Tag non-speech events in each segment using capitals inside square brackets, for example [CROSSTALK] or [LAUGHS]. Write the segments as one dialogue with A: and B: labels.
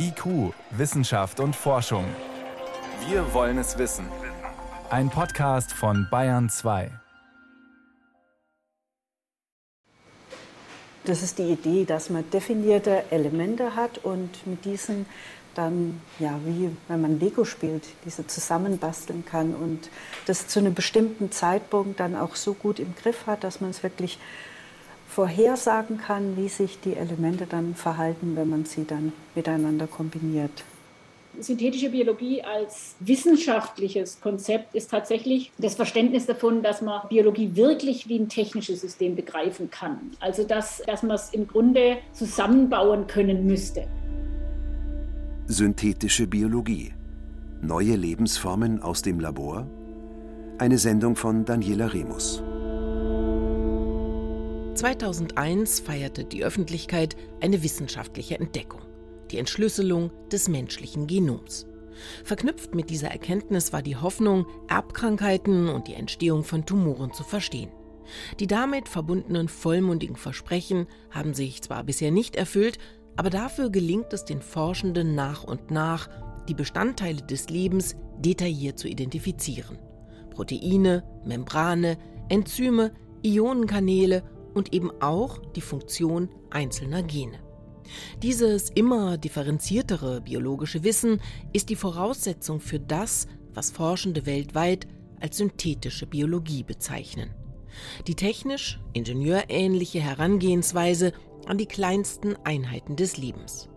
A: IQ, Wissenschaft und Forschung. Wir wollen es wissen. Ein Podcast von Bayern 2.
B: Das ist die Idee, dass man definierte Elemente hat und mit diesen dann, ja, wie wenn man Lego spielt, diese zusammenbasteln kann und das zu einem bestimmten Zeitpunkt dann auch so gut im Griff hat, dass man es wirklich vorhersagen kann, wie sich die Elemente dann verhalten, wenn man sie dann miteinander kombiniert.
C: Synthetische Biologie als wissenschaftliches Konzept ist tatsächlich das Verständnis davon, dass man Biologie wirklich wie ein technisches System begreifen kann. Also dass, dass man es im Grunde zusammenbauen können müsste.
D: Synthetische Biologie. Neue Lebensformen aus dem Labor? Eine Sendung von Daniela Remus.
E: 2001 feierte die Öffentlichkeit eine wissenschaftliche Entdeckung, die Entschlüsselung des menschlichen Genoms. Verknüpft mit dieser Erkenntnis war die Hoffnung, Erbkrankheiten und die Entstehung von Tumoren zu verstehen. Die damit verbundenen vollmundigen Versprechen haben sich zwar bisher nicht erfüllt, aber dafür gelingt es den Forschenden nach und nach, die Bestandteile des Lebens detailliert zu identifizieren. Proteine, Membrane, Enzyme, Ionenkanäle und eben auch die Funktion einzelner Gene. Dieses immer differenziertere biologische Wissen ist die Voraussetzung für das, was Forschende weltweit als synthetische Biologie bezeichnen. Die technisch ingenieurähnliche Herangehensweise an die kleinsten Einheiten des Lebens.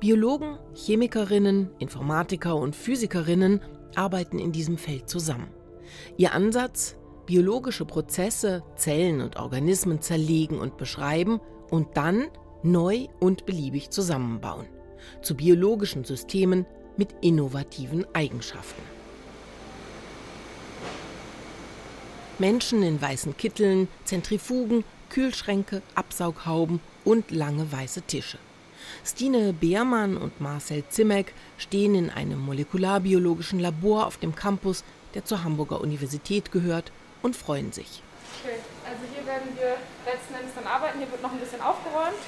E: Biologen, Chemikerinnen, Informatiker und Physikerinnen arbeiten in diesem Feld zusammen. Ihr Ansatz, biologische Prozesse, Zellen und Organismen zerlegen und beschreiben und dann neu und beliebig zusammenbauen. Zu biologischen Systemen mit innovativen Eigenschaften. Menschen in weißen Kitteln, Zentrifugen, Kühlschränke, Absaughauben und lange weiße Tische. Stine Beermann und Marcel Zimmeck stehen in einem molekularbiologischen Labor auf dem Campus, der zur Hamburger Universität gehört und freuen sich.
F: Okay, also hier werden wir letzten Endes dann arbeiten. Hier wird noch ein bisschen aufgeräumt.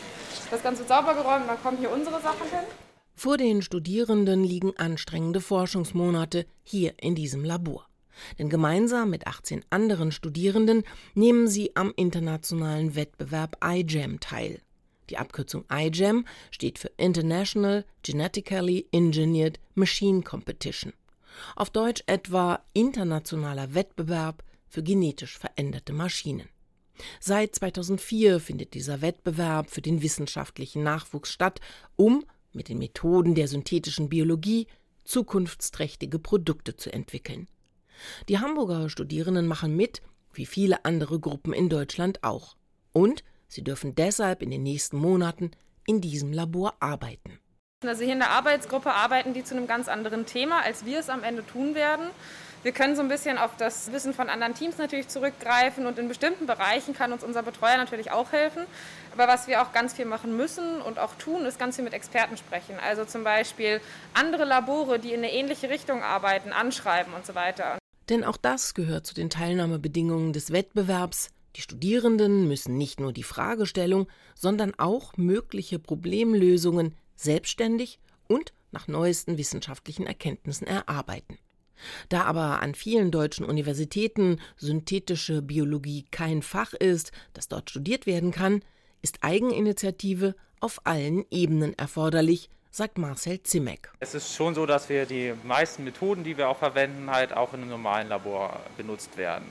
F: Das Ganze wird sauber geräumt dann kommen hier unsere Sachen hin.
E: Vor den Studierenden liegen anstrengende Forschungsmonate hier in diesem Labor. Denn gemeinsam mit 18 anderen Studierenden nehmen sie am internationalen Wettbewerb iGEM teil. Die Abkürzung iGEM steht für International Genetically Engineered Machine Competition. Auf Deutsch etwa Internationaler Wettbewerb für genetisch veränderte Maschinen. Seit 2004 findet dieser Wettbewerb für den wissenschaftlichen Nachwuchs statt, um mit den Methoden der synthetischen Biologie zukunftsträchtige Produkte zu entwickeln. Die Hamburger Studierenden machen mit, wie viele andere Gruppen in Deutschland auch. Und sie dürfen deshalb in den nächsten Monaten in diesem Labor arbeiten.
F: Also hier in der Arbeitsgruppe arbeiten die zu einem ganz anderen Thema, als wir es am Ende tun werden. Wir können so ein bisschen auf das Wissen von anderen Teams natürlich zurückgreifen und in bestimmten Bereichen kann uns unser Betreuer natürlich auch helfen. Aber was wir auch ganz viel machen müssen und auch tun, ist ganz viel mit Experten sprechen. Also zum Beispiel andere Labore, die in eine ähnliche Richtung arbeiten, anschreiben und so weiter.
E: Denn auch das gehört zu den Teilnahmebedingungen des Wettbewerbs. Die Studierenden müssen nicht nur die Fragestellung, sondern auch mögliche Problemlösungen selbstständig und nach neuesten wissenschaftlichen Erkenntnissen erarbeiten. Da aber an vielen deutschen Universitäten synthetische Biologie kein Fach ist, das dort studiert werden kann, ist Eigeninitiative auf allen Ebenen erforderlich, sagt Marcel Zimmeck.
G: Es ist schon so, dass wir die meisten Methoden, die wir auch verwenden, halt auch in einem normalen Labor benutzt werden.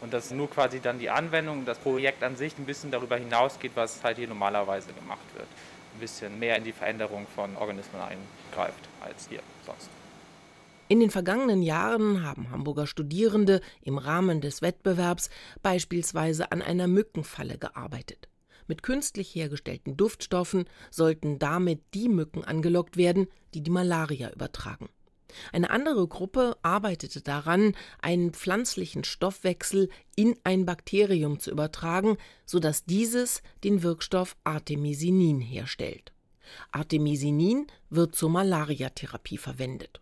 G: Und dass nur quasi dann die Anwendung, das Projekt an sich ein bisschen darüber hinausgeht, was halt hier normalerweise gemacht wird. Ein bisschen mehr in die Veränderung von Organismen eingreift als hier sonst.
E: In den vergangenen Jahren haben Hamburger Studierende im Rahmen des Wettbewerbs beispielsweise an einer Mückenfalle gearbeitet. Mit künstlich hergestellten Duftstoffen sollten damit die Mücken angelockt werden, die die Malaria übertragen. Eine andere Gruppe arbeitete daran, einen pflanzlichen Stoffwechsel in ein Bakterium zu übertragen, sodass dieses den Wirkstoff Artemisinin herstellt. Artemisinin wird zur Malariatherapie verwendet.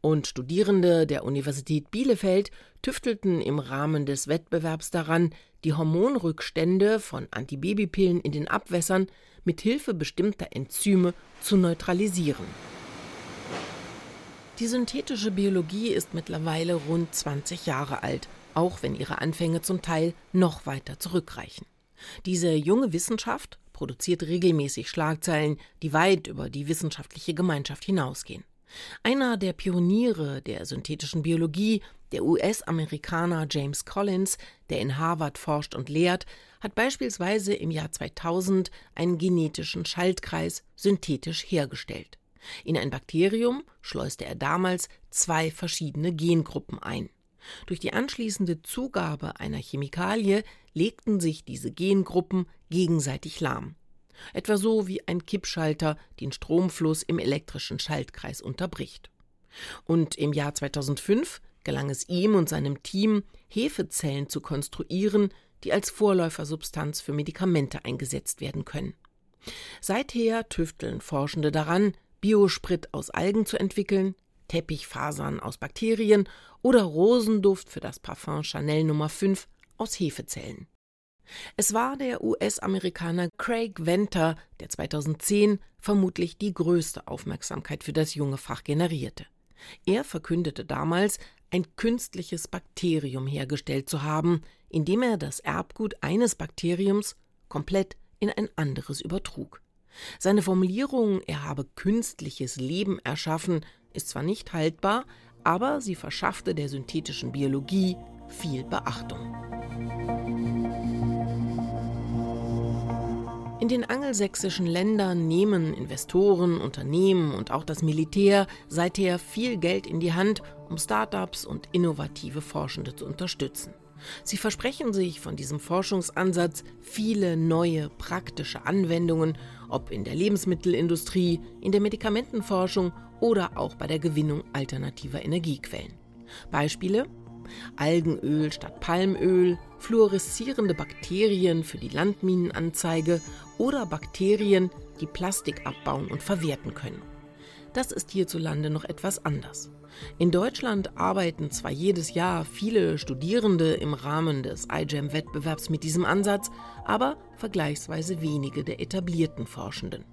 E: Und Studierende der Universität Bielefeld tüftelten im Rahmen des Wettbewerbs daran, die Hormonrückstände von Antibabypillen in den Abwässern mit Hilfe bestimmter Enzyme zu neutralisieren. Die synthetische Biologie ist mittlerweile rund 20 Jahre alt, auch wenn ihre Anfänge zum Teil noch weiter zurückreichen. Diese junge Wissenschaft produziert regelmäßig Schlagzeilen, die weit über die wissenschaftliche Gemeinschaft hinausgehen. Einer der Pioniere der synthetischen Biologie, der US-Amerikaner James Collins, der in Harvard forscht und lehrt, hat beispielsweise im Jahr 2000 einen genetischen Schaltkreis synthetisch hergestellt. In ein Bakterium schleuste er damals zwei verschiedene Gengruppen ein. Durch die anschließende Zugabe einer Chemikalie legten sich diese Gengruppen gegenseitig lahm. Etwa so wie ein Kippschalter den Stromfluss im elektrischen Schaltkreis unterbricht. Und im Jahr 2005 gelang es ihm und seinem Team, Hefezellen zu konstruieren, die als Vorläufersubstanz für Medikamente eingesetzt werden können. Seither tüfteln Forschende daran, Biosprit aus Algen zu entwickeln, Teppichfasern aus Bakterien oder Rosenduft für das Parfum Chanel Nummer 5 aus Hefezellen. Es war der US-Amerikaner Craig Venter, der 2010 vermutlich die größte Aufmerksamkeit für das junge Fach generierte. Er verkündete damals, ein künstliches Bakterium hergestellt zu haben, indem er das Erbgut eines Bakteriums komplett in ein anderes übertrug. Seine Formulierung, er habe künstliches Leben erschaffen, ist zwar nicht haltbar, aber sie verschaffte der synthetischen Biologie viel Beachtung. In den angelsächsischen Ländern nehmen Investoren, Unternehmen und auch das Militär seither viel Geld in die Hand, um Start-ups und innovative Forschende zu unterstützen. Sie versprechen sich von diesem Forschungsansatz viele neue praktische Anwendungen, ob in der Lebensmittelindustrie, in der Medikamentenforschung oder auch bei der Gewinnung alternativer Energiequellen. Beispiele Algenöl statt Palmöl, fluoreszierende Bakterien für die Landminenanzeige oder Bakterien, die Plastik abbauen und verwerten können. Das ist hierzulande noch etwas anders. In Deutschland arbeiten zwar jedes Jahr viele Studierende im Rahmen des iGEM-Wettbewerbs mit diesem Ansatz, aber vergleichsweise wenige der etablierten Forschenden.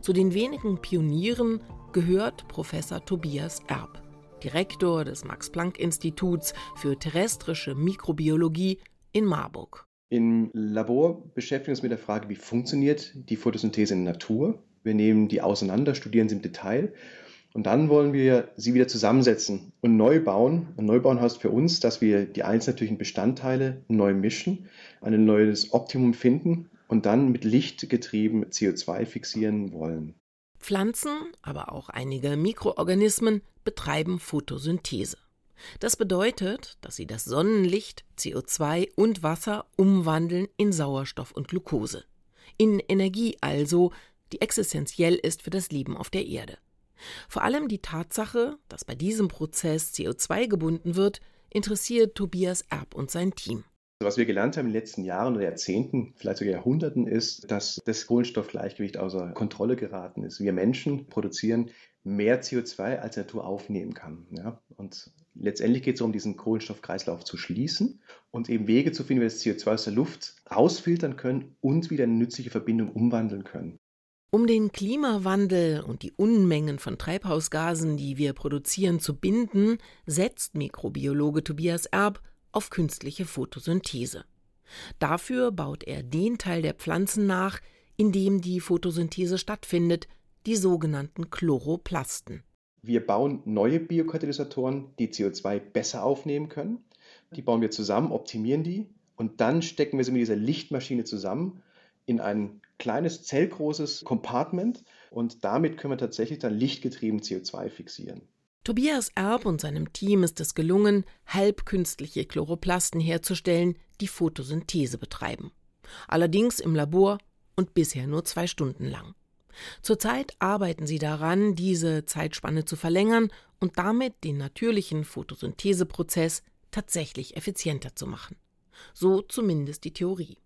E: Zu den wenigen Pionieren gehört Professor Tobias Erb. Direktor des Max-Planck-Instituts für terrestrische Mikrobiologie in Marburg.
H: Im Labor beschäftigen wir uns mit der Frage, wie funktioniert die Photosynthese in der Natur. Wir nehmen die auseinander, studieren sie im Detail und dann wollen wir sie wieder zusammensetzen und neu bauen. Und neu bauen heißt für uns, dass wir die einzelnen Bestandteile neu mischen, ein neues Optimum finden und dann mit Licht getrieben CO2 fixieren wollen.
E: Pflanzen, aber auch einige Mikroorganismen betreiben Photosynthese. Das bedeutet, dass sie das Sonnenlicht, CO2 und Wasser umwandeln in Sauerstoff und Glucose. In Energie also, die existenziell ist für das Leben auf der Erde. Vor allem die Tatsache, dass bei diesem Prozess CO2 gebunden wird, interessiert Tobias Erb und sein Team.
H: Was wir gelernt haben in den letzten Jahren oder Jahrzehnten, vielleicht sogar Jahrhunderten, ist, dass das Kohlenstoffgleichgewicht außer Kontrolle geraten ist. Wir Menschen produzieren mehr CO2, als Natur aufnehmen kann. Ja? Und letztendlich geht es darum, diesen Kohlenstoffkreislauf zu schließen und eben Wege zu finden, wie wir das CO2 aus der Luft rausfiltern können und wieder eine nützliche Verbindung umwandeln können.
E: Um den Klimawandel und die Unmengen von Treibhausgasen, die wir produzieren, zu binden, setzt Mikrobiologe Tobias Erb auf künstliche Photosynthese. Dafür baut er den Teil der Pflanzen nach, in dem die Photosynthese stattfindet, die sogenannten Chloroplasten.
H: Wir bauen neue Biokatalysatoren, die CO2 besser aufnehmen können. Die bauen wir zusammen, optimieren die und dann stecken wir sie mit dieser Lichtmaschine zusammen in ein kleines zellgroßes Compartment und damit können wir tatsächlich dann lichtgetrieben CO2 fixieren.
E: Tobias Erb und seinem Team ist es gelungen, halbkünstliche Chloroplasten herzustellen, die Photosynthese betreiben. Allerdings im Labor und bisher nur zwei Stunden lang. Zurzeit arbeiten sie daran, diese Zeitspanne zu verlängern und damit den natürlichen Photosyntheseprozess tatsächlich effizienter zu machen. So zumindest die Theorie.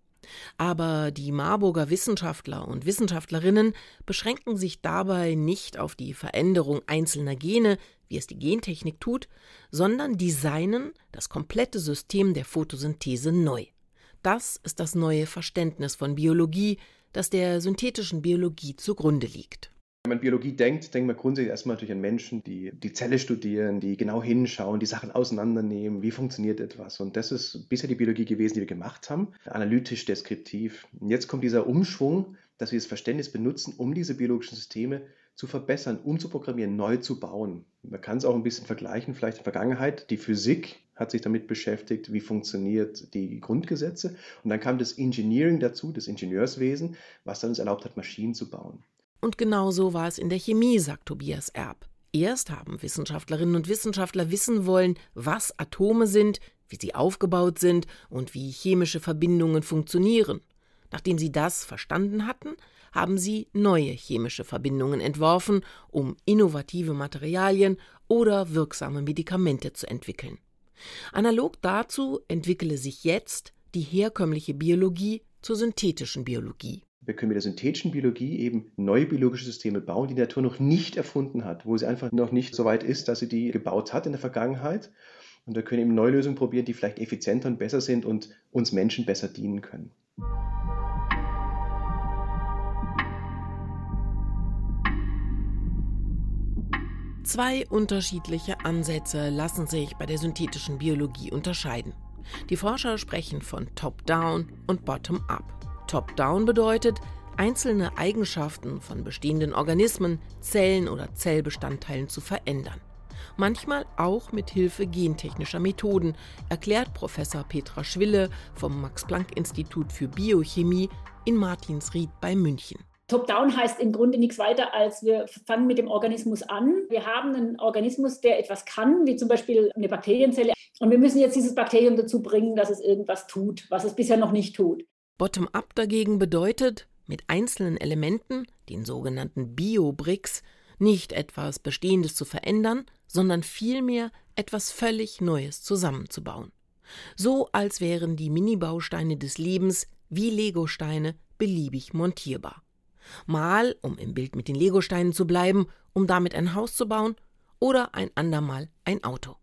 E: Aber die Marburger Wissenschaftler und Wissenschaftlerinnen beschränken sich dabei nicht auf die Veränderung einzelner Gene, wie es die Gentechnik tut, sondern designen das komplette System der Photosynthese neu. Das ist das neue Verständnis von Biologie, das der synthetischen Biologie zugrunde liegt.
H: Wenn man Biologie denkt, denkt man grundsätzlich erstmal natürlich an Menschen, die die Zelle studieren, die genau hinschauen, die Sachen auseinandernehmen, wie funktioniert etwas. Und das ist bisher die Biologie gewesen, die wir gemacht haben, analytisch, deskriptiv. Und jetzt kommt dieser Umschwung, dass wir das Verständnis benutzen, um diese biologischen Systeme zu verbessern, umzuprogrammieren, neu zu bauen. Man kann es auch ein bisschen vergleichen, vielleicht in der Vergangenheit. Die Physik hat sich damit beschäftigt, wie funktioniert die Grundgesetze. Und dann kam das Engineering dazu, das Ingenieurswesen, was dann uns erlaubt hat, Maschinen zu bauen.
E: Und genau so war es in der Chemie, sagt Tobias Erb. Erst haben Wissenschaftlerinnen und Wissenschaftler wissen wollen, was Atome sind, wie sie aufgebaut sind und wie chemische Verbindungen funktionieren. Nachdem sie das verstanden hatten, haben sie neue chemische Verbindungen entworfen, um innovative Materialien oder wirksame Medikamente zu entwickeln. Analog dazu entwickele sich jetzt die herkömmliche Biologie zur synthetischen Biologie.
H: Wir können mit der synthetischen Biologie eben neue biologische Systeme bauen, die die Natur noch nicht erfunden hat, wo sie einfach noch nicht so weit ist, dass sie die gebaut hat in der Vergangenheit. Und wir können eben neue Lösungen probieren, die vielleicht effizienter und besser sind und uns Menschen besser dienen können.
E: Zwei unterschiedliche Ansätze lassen sich bei der synthetischen Biologie unterscheiden. Die Forscher sprechen von Top-Down und Bottom-Up. Top-Down bedeutet, einzelne Eigenschaften von bestehenden Organismen, Zellen oder Zellbestandteilen zu verändern. Manchmal auch mit Hilfe gentechnischer Methoden, erklärt Professor Petra Schwille vom Max-Planck-Institut für Biochemie in Martinsried bei München.
C: Top-down heißt im Grunde nichts weiter, als wir fangen mit dem Organismus an. Wir haben einen Organismus, der etwas kann, wie zum Beispiel eine Bakterienzelle. Und wir müssen jetzt dieses Bakterium dazu bringen, dass es irgendwas tut, was es bisher noch nicht tut.
E: Bottom-up dagegen bedeutet, mit einzelnen Elementen, den sogenannten Bio-Bricks, nicht etwas Bestehendes zu verändern, sondern vielmehr etwas völlig Neues zusammenzubauen. So als wären die Mini-Bausteine des Lebens wie Legosteine beliebig montierbar. Mal, um im Bild mit den Legosteinen zu bleiben, um damit ein Haus zu bauen, oder ein andermal ein Auto.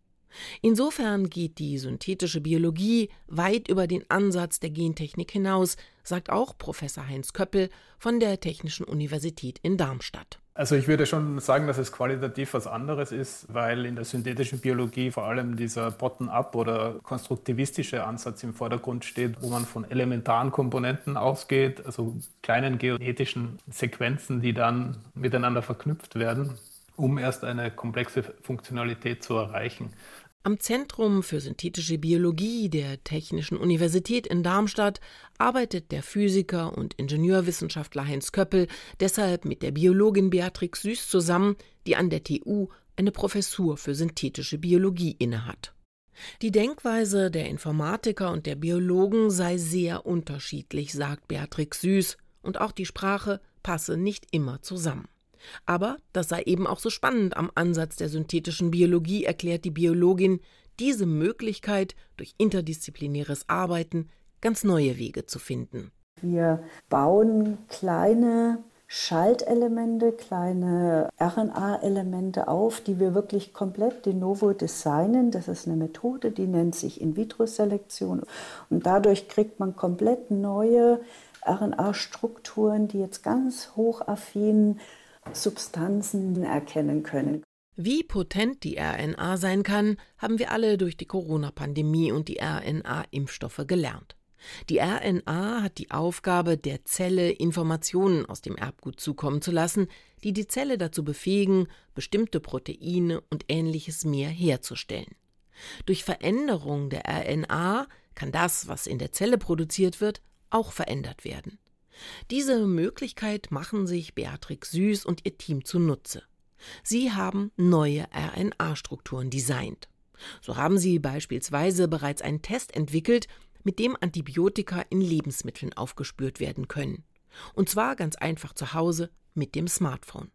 E: Insofern geht die synthetische Biologie weit über den Ansatz der Gentechnik hinaus, sagt auch Professor Heinz Köppel von der Technischen Universität in Darmstadt.
I: Also ich würde schon sagen, dass es qualitativ was anderes ist, weil in der synthetischen Biologie vor allem dieser Bottom-up oder konstruktivistische Ansatz im Vordergrund steht, wo man von elementaren Komponenten ausgeht, also kleinen geodetischen Sequenzen, die dann miteinander verknüpft werden, um erst eine komplexe Funktionalität zu erreichen.
E: Am Zentrum für synthetische Biologie der Technischen Universität in Darmstadt arbeitet der Physiker und Ingenieurwissenschaftler Heinz Köppel deshalb mit der Biologin Beatrix Süß zusammen, die an der TU eine Professur für synthetische Biologie innehat. Die Denkweise der Informatiker und der Biologen sei sehr unterschiedlich, sagt Beatrix Süß, und auch die Sprache passe nicht immer zusammen. Aber das sei eben auch so spannend am Ansatz der synthetischen Biologie, erklärt die Biologin, diese Möglichkeit, durch interdisziplinäres Arbeiten ganz neue Wege zu finden.
B: Wir bauen kleine Schaltelemente, kleine RNA-Elemente auf, die wir wirklich komplett de novo designen. Das ist eine Methode, die nennt sich In-vitro-Selektion. Und dadurch kriegt man komplett neue RNA-Strukturen, die jetzt ganz hochaffin Substanzen erkennen können.
E: Wie potent die RNA sein kann, haben wir alle durch die Corona-Pandemie und die RNA-Impfstoffe gelernt. Die RNA hat die Aufgabe, der Zelle Informationen aus dem Erbgut zukommen zu lassen, die die Zelle dazu befähigen, bestimmte Proteine und ähnliches mehr herzustellen. Durch Veränderung der RNA kann das, was in der Zelle produziert wird, auch verändert werden. Diese Möglichkeit machen sich Beatrix Süß und ihr Team zunutze. Sie haben neue RNA-Strukturen designt. So haben sie beispielsweise bereits einen Test entwickelt, mit dem Antibiotika in Lebensmitteln aufgespürt werden können. Und zwar ganz einfach zu Hause mit dem Smartphone.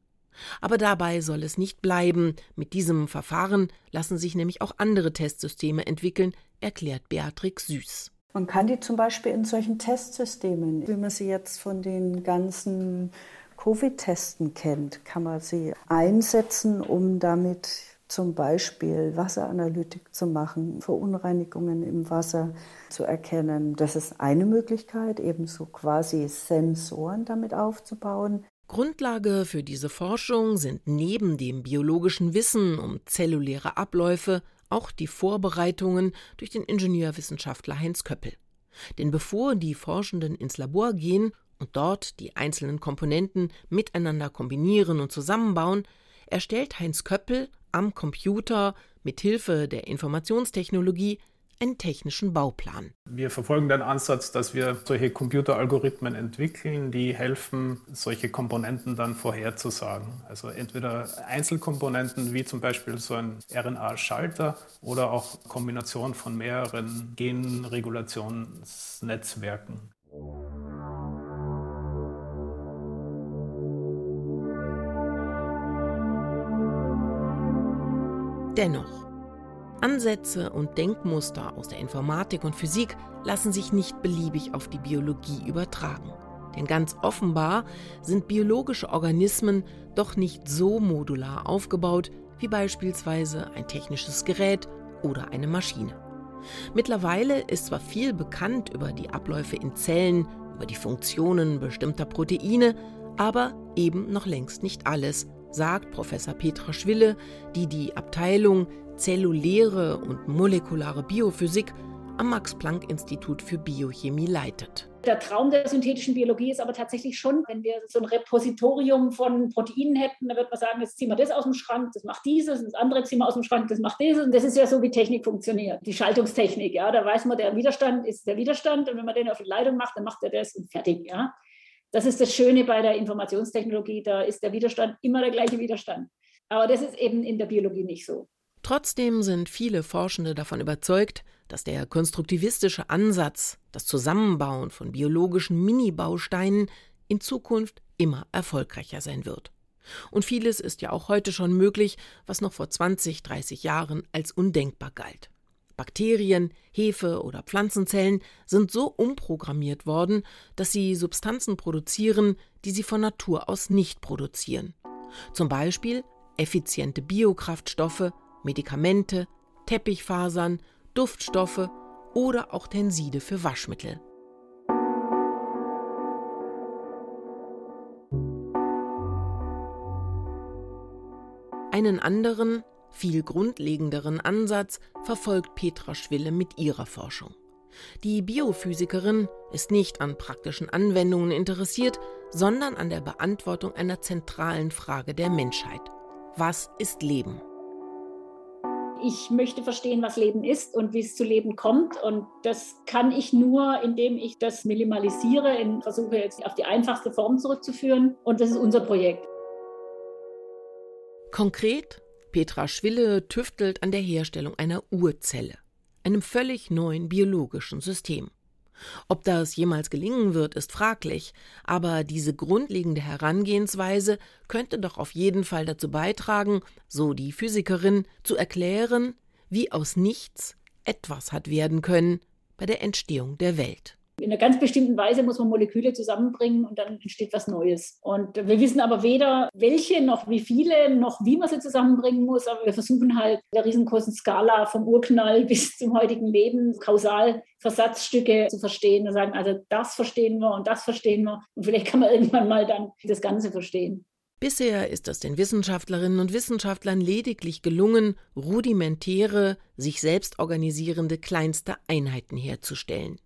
E: Aber dabei soll es nicht bleiben. Mit diesem Verfahren lassen sich nämlich auch andere Testsysteme entwickeln, erklärt Beatrix Süß.
B: Man kann die zum Beispiel in solchen Testsystemen, wie man sie jetzt von den ganzen Covid-Testen kennt, kann man sie einsetzen, um damit zum Beispiel Wasseranalytik zu machen, Verunreinigungen im Wasser zu erkennen. Das ist eine Möglichkeit, ebenso quasi Sensoren damit aufzubauen.
E: Grundlage für diese Forschung sind neben dem biologischen Wissen um zelluläre Abläufe auch die Vorbereitungen durch den Ingenieurwissenschaftler Heinz Köppel. Denn bevor die Forschenden ins Labor gehen und dort die einzelnen Komponenten miteinander kombinieren und zusammenbauen, erstellt Heinz Köppel am Computer mit Hilfe der Informationstechnologie einen technischen Bauplan.
I: Wir verfolgen den Ansatz, dass wir solche Computeralgorithmen entwickeln, die helfen, solche Komponenten dann vorherzusagen. Also entweder Einzelkomponenten wie zum Beispiel so ein RNA-Schalter oder auch Kombination von mehreren Genregulationsnetzwerken.
E: Dennoch, Ansätze und Denkmuster aus der Informatik und Physik lassen sich nicht beliebig auf die Biologie übertragen. Denn ganz offenbar sind biologische Organismen doch nicht so modular aufgebaut wie beispielsweise ein technisches Gerät oder eine Maschine. Mittlerweile ist zwar viel bekannt über die Abläufe in Zellen, über die Funktionen bestimmter Proteine, aber eben noch längst nicht alles, sagt Professor Petra Schwille, die die Abteilung Zelluläre und molekulare Biophysik am Max-Planck-Institut für Biochemie leitet.
C: Der Traum der synthetischen Biologie ist aber tatsächlich schon, wenn wir so ein Repositorium von Proteinen hätten, dann würde man sagen, jetzt ziehen wir das aus dem Schrank, das macht dieses, das andere ziehen wir aus dem Schrank, das macht dieses. Und das ist ja so, wie Technik funktioniert. Die Schaltungstechnik, ja, da weiß man, der Widerstand ist der Widerstand und wenn man den auf die Leitung macht, dann macht er das und fertig, ja. Das ist das Schöne bei der Informationstechnologie, da ist der Widerstand immer der gleiche Widerstand. Aber das ist eben in der Biologie nicht so.
E: Trotzdem sind viele Forschende davon überzeugt, dass der konstruktivistische Ansatz, das Zusammenbauen von biologischen Mini-Bausteinen, in Zukunft immer erfolgreicher sein wird. Und vieles ist ja auch heute schon möglich, was noch vor 20, 30 Jahren als undenkbar galt. Bakterien, Hefe oder Pflanzenzellen sind so umprogrammiert worden, dass sie Substanzen produzieren, die sie von Natur aus nicht produzieren. Zum Beispiel effiziente Biokraftstoffe, Medikamente, Teppichfasern, Duftstoffe oder auch Tenside für Waschmittel. Einen anderen, viel grundlegenderen Ansatz verfolgt Petra Schwille mit ihrer Forschung. Die Biophysikerin ist nicht an praktischen Anwendungen interessiert, sondern an der Beantwortung einer zentralen Frage der Menschheit. Was ist Leben?
C: Ich möchte verstehen, was Leben ist und wie es zu Leben kommt. Und das kann ich nur, indem ich das minimalisiere, und versuche jetzt auf die einfachste Form zurückzuführen. Und das ist unser Projekt.
E: Konkret Petra Schwille tüftelt an der Herstellung einer Urzelle, einem völlig neuen biologischen System. Ob das jemals gelingen wird, ist fraglich, aber diese grundlegende Herangehensweise könnte doch auf jeden Fall dazu beitragen, so die Physikerin, zu erklären, wie aus nichts etwas hat werden können bei der Entstehung der Welt
C: in einer ganz bestimmten Weise muss man Moleküle zusammenbringen und dann entsteht was Neues. Und wir wissen aber weder, welche noch wie viele, noch wie man sie zusammenbringen muss. Aber wir versuchen halt in der riesengroßen Skala vom Urknall [LAUGHS] bis zum heutigen Leben kausal Versatzstücke zu verstehen und sagen, also das verstehen wir und das verstehen wir. Und vielleicht kann man irgendwann mal dann das Ganze verstehen.
E: Bisher ist es den Wissenschaftlerinnen und Wissenschaftlern lediglich gelungen, rudimentäre, sich selbst organisierende kleinste Einheiten herzustellen.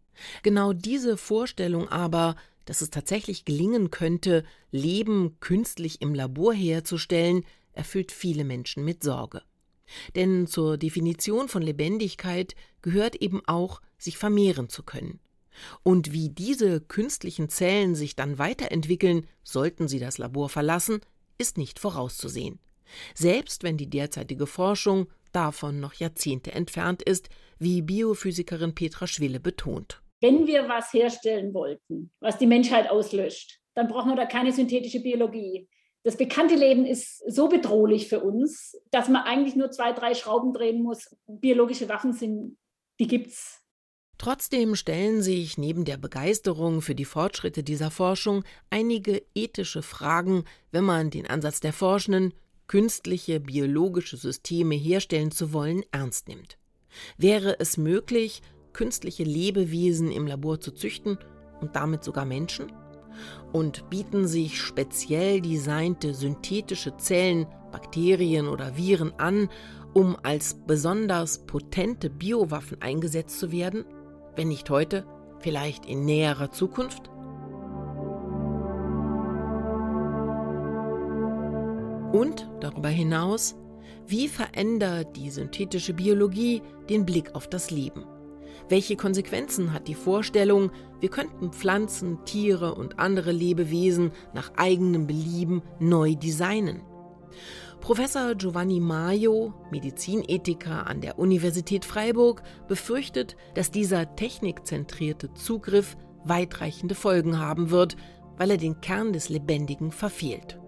E: Genau diese Vorstellung aber, dass es tatsächlich gelingen könnte, Leben künstlich im Labor herzustellen, erfüllt viele Menschen mit Sorge. Denn zur Definition von Lebendigkeit gehört eben auch, sich vermehren zu können. Und wie diese künstlichen Zellen sich dann weiterentwickeln, sollten sie das Labor verlassen, ist nicht vorauszusehen. Selbst wenn die derzeitige Forschung davon noch Jahrzehnte entfernt ist, wie Biophysikerin Petra Schwille betont.
C: Wenn wir was herstellen wollten, was die Menschheit auslöscht, dann brauchen wir da keine synthetische Biologie. Das bekannte Leben ist so bedrohlich für uns, dass man eigentlich nur zwei, drei Schrauben drehen muss. Biologische Waffen sind, die gibt's.
E: Trotzdem stellen sich neben der Begeisterung für die Fortschritte dieser Forschung einige ethische Fragen, wenn man den Ansatz der Forschenden künstliche biologische Systeme herstellen zu wollen, ernst nimmt. Wäre es möglich, künstliche Lebewesen im Labor zu züchten und damit sogar Menschen? Und bieten sich speziell designte synthetische Zellen, Bakterien oder Viren an, um als besonders potente Biowaffen eingesetzt zu werden? Wenn nicht heute, vielleicht in näherer Zukunft? Und darüber hinaus, wie verändert die synthetische Biologie den Blick auf das Leben? Welche Konsequenzen hat die Vorstellung, wir könnten Pflanzen, Tiere und andere Lebewesen nach eigenem Belieben neu designen? Professor Giovanni Maio, Medizinethiker an der Universität Freiburg, befürchtet, dass dieser technikzentrierte Zugriff weitreichende Folgen haben wird, weil er den Kern des Lebendigen verfehlt.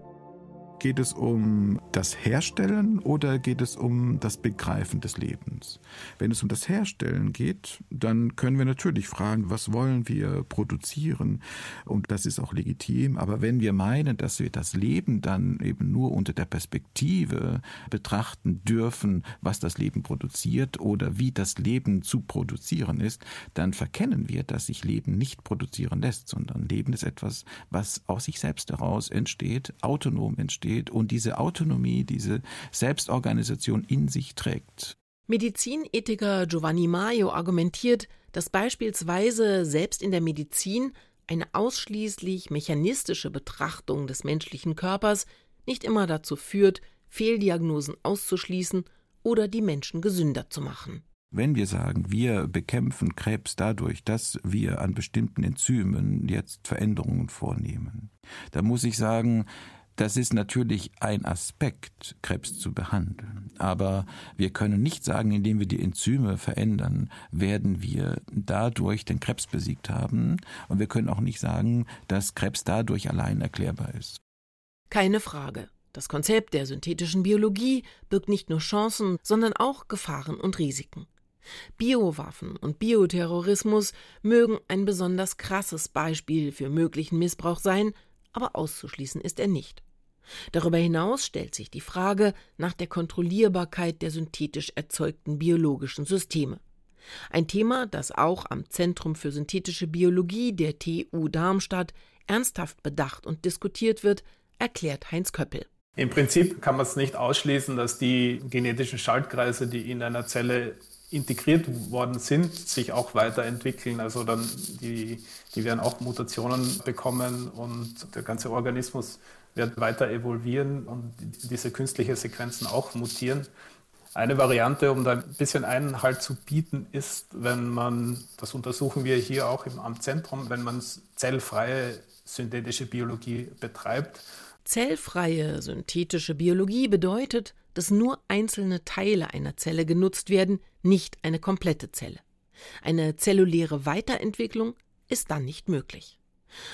J: Geht es um das Herstellen oder geht es um das Begreifen des Lebens? Wenn es um das Herstellen geht, dann können wir natürlich fragen, was wollen wir produzieren? Und das ist auch legitim. Aber wenn wir meinen, dass wir das Leben dann eben nur unter der Perspektive betrachten dürfen, was das Leben produziert oder wie das Leben zu produzieren ist, dann verkennen wir, dass sich Leben nicht produzieren lässt, sondern Leben ist etwas, was aus sich selbst heraus entsteht, autonom entsteht steht und diese Autonomie, diese Selbstorganisation in sich trägt.
E: Medizinethiker Giovanni Maio argumentiert, dass beispielsweise selbst in der Medizin eine ausschließlich mechanistische Betrachtung des menschlichen Körpers nicht immer dazu führt, Fehldiagnosen auszuschließen oder die Menschen gesünder zu machen.
J: Wenn wir sagen, wir bekämpfen Krebs dadurch, dass wir an bestimmten Enzymen jetzt Veränderungen vornehmen, da muss ich sagen, das ist natürlich ein Aspekt, Krebs zu behandeln. Aber wir können nicht sagen, indem wir die Enzyme verändern, werden wir dadurch den Krebs besiegt haben. Und wir können auch nicht sagen, dass Krebs dadurch allein erklärbar ist.
E: Keine Frage. Das Konzept der synthetischen Biologie birgt nicht nur Chancen, sondern auch Gefahren und Risiken. Biowaffen und Bioterrorismus mögen ein besonders krasses Beispiel für möglichen Missbrauch sein, aber auszuschließen ist er nicht. Darüber hinaus stellt sich die Frage nach der Kontrollierbarkeit der synthetisch erzeugten biologischen Systeme. Ein Thema, das auch am Zentrum für synthetische Biologie der TU Darmstadt ernsthaft bedacht und diskutiert wird, erklärt Heinz Köppel.
I: Im Prinzip kann man es nicht ausschließen, dass die genetischen Schaltkreise, die in einer Zelle integriert worden sind, sich auch weiterentwickeln. Also dann die, die werden auch Mutationen bekommen und der ganze Organismus wird weiter evolvieren und diese künstlichen Sequenzen auch mutieren. Eine Variante, um da ein bisschen Einhalt zu bieten, ist, wenn man, das untersuchen wir hier auch im Amtszentrum, wenn man zellfreie synthetische Biologie betreibt.
E: Zellfreie synthetische Biologie bedeutet, dass nur einzelne Teile einer Zelle genutzt werden, nicht eine komplette Zelle. Eine zelluläre Weiterentwicklung ist dann nicht möglich.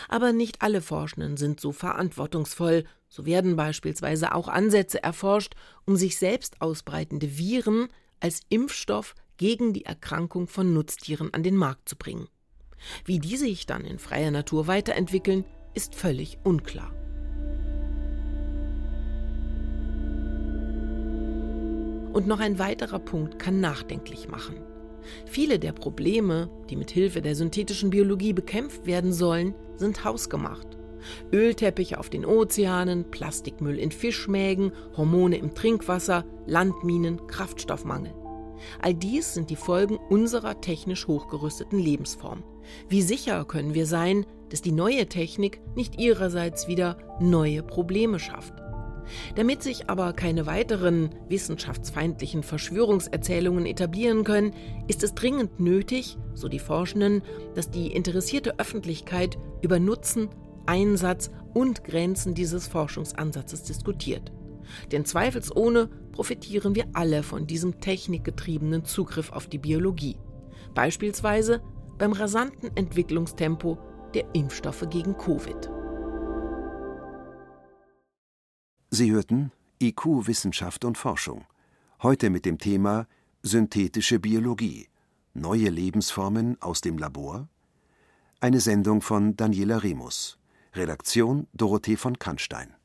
E: Aber nicht alle Forschenden sind so verantwortungsvoll. So werden beispielsweise auch Ansätze erforscht, um sich selbst ausbreitende Viren als Impfstoff gegen die Erkrankung von Nutztieren an den Markt zu bringen. Wie die sich dann in freier Natur weiterentwickeln, ist völlig unklar. Und noch ein weiterer Punkt kann nachdenklich machen. Viele der Probleme, die mit Hilfe der synthetischen Biologie bekämpft werden sollen, sind hausgemacht. Ölteppiche auf den Ozeanen, Plastikmüll in Fischmägen, Hormone im Trinkwasser, Landminen, Kraftstoffmangel. All dies sind die Folgen unserer technisch hochgerüsteten Lebensform. Wie sicher können wir sein, dass die neue Technik nicht ihrerseits wieder neue Probleme schafft? Damit sich aber keine weiteren wissenschaftsfeindlichen Verschwörungserzählungen etablieren können, ist es dringend nötig, so die Forschenden, dass die interessierte Öffentlichkeit über Nutzen, Einsatz und Grenzen dieses Forschungsansatzes diskutiert. Denn zweifelsohne profitieren wir alle von diesem technikgetriebenen Zugriff auf die Biologie. Beispielsweise beim rasanten Entwicklungstempo der Impfstoffe gegen Covid.
D: Sie hörten IQ Wissenschaft und Forschung. Heute mit dem Thema Synthetische Biologie. Neue Lebensformen aus dem Labor? Eine Sendung von Daniela Remus. Redaktion Dorothee von Kannstein